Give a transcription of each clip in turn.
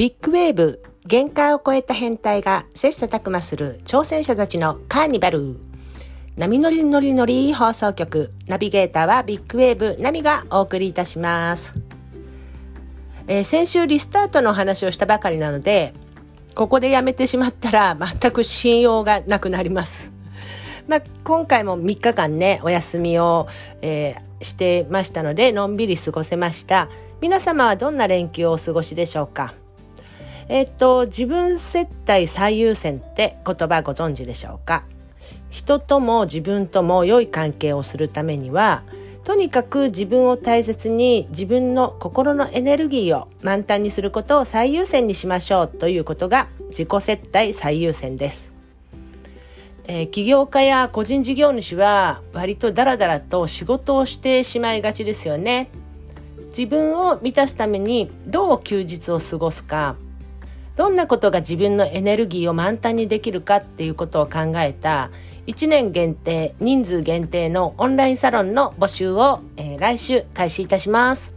ビッグウェーブ限界を超えた変態が切磋琢磨する挑戦者たちのカーニバル。波乗り乗り乗り放送局ナビゲーターはビッグウェーブナミがお送りいたします、えー、先週リスタートの話をしたばかりなのでここでやめてしまったら全く信用がなくなります。まあ、今回も3日間ねお休みを、えー、してましたのでのんびり過ごせました。皆様はどんな連休をお過ごしでしょうか？えっと、自分接待最優先って言葉ご存知でしょうか？人とも自分とも良い関係をするためにはとにかく自分を大切に自分の心のエネルギーを満タンにすることを最優先にしましょうということが自己接待最優先です。えー、起業家や個人事業主は割とダラダラと仕事をしてしまいがちですよね。自分を満たすためにどう休日を過ごすかどんなことが自分のエネルギーを満タンにできるかっていうことを考えた1年限定人数限定のオンラインサロンの募集を、えー、来週開始いたします。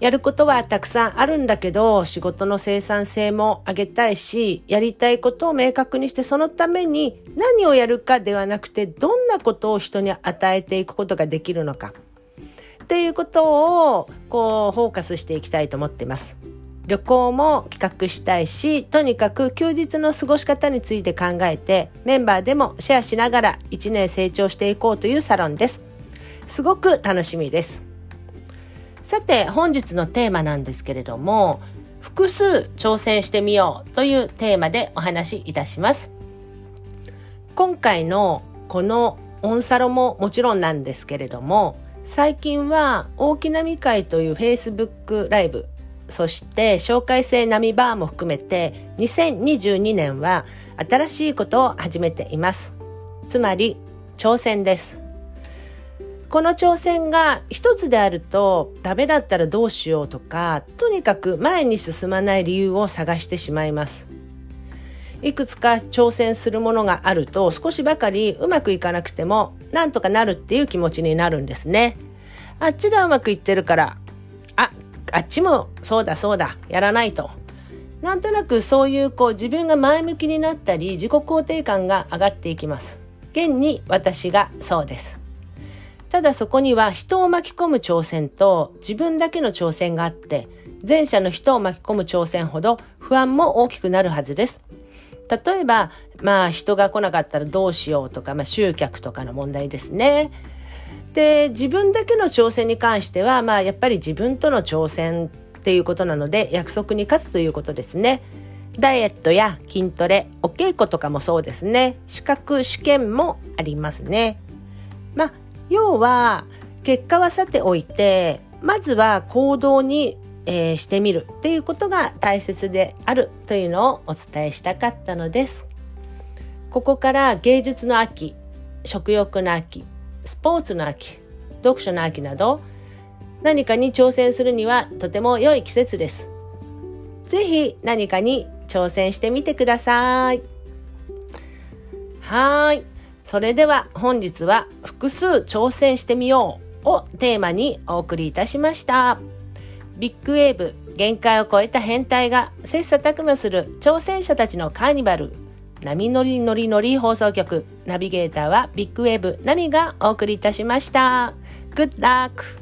やることはたくさんあるんだけど仕事の生産性も上げたいしやりたいことを明確にしてそのために何をやるかではなくてどんなことを人に与えていくことができるのかっていうことをこうフォーカスしていきたいと思っています。旅行も企画したいしとにかく休日の過ごし方について考えてメンバーでもシェアしながら1年成長していこうというサロンです。すごく楽しみです。さて本日のテーマなんですけれども複数挑戦してみようというテーマでお話しいたします。今回のこのオンサロももちろんなんですけれども最近は大きなみ会という Facebook ライブそして紹介制波バーも含めて2022年は新しいことを始めています。つまり挑戦です。この挑戦が一つであるとダメだったらどうしようとかとにかく前に進まない理由を探してしまいます。いくつか挑戦するものがあると少しばかりうまくいかなくてもなんとかなるっていう気持ちになるんですね。あっちがうまくいってるからあっちもそうだそうだやらないと。なんとなくそういうこう自分が前向きになったり自己肯定感が上がっていきます。現に私がそうです。ただそこには人を巻き込む挑戦と自分だけの挑戦があって前者の人を巻き込む挑戦ほど不安も大きくなるはずです。例えばまあ人が来なかったらどうしようとか、まあ、集客とかの問題ですね。で自分だけの挑戦に関しては、まあ、やっぱり自分との挑戦っていうことなので約束に勝つということですね。ダイエットや筋トレ、お稽古とかもそうですね。資格、試験もありますね。まあ、要は、結果はさておいて、まずは行動に、えー、してみるっていうことが大切であるというのをお伝えしたかったのです。ここから芸術の秋、食欲の秋、スポーツの秋、読書の秋など何かに挑戦するにはとても良い季節です。ぜひ何かに挑戦してみてください。はい。それでは本日は複数挑戦してみようをテーマにお送りいたしました。ビッグウェーブ限界を超えた変態が切磋琢磨する挑戦者たちのカーニバル波乗り乗り乗り放送局ナビゲーターはビッグウェーブナミがお送りいたしました。Good luck!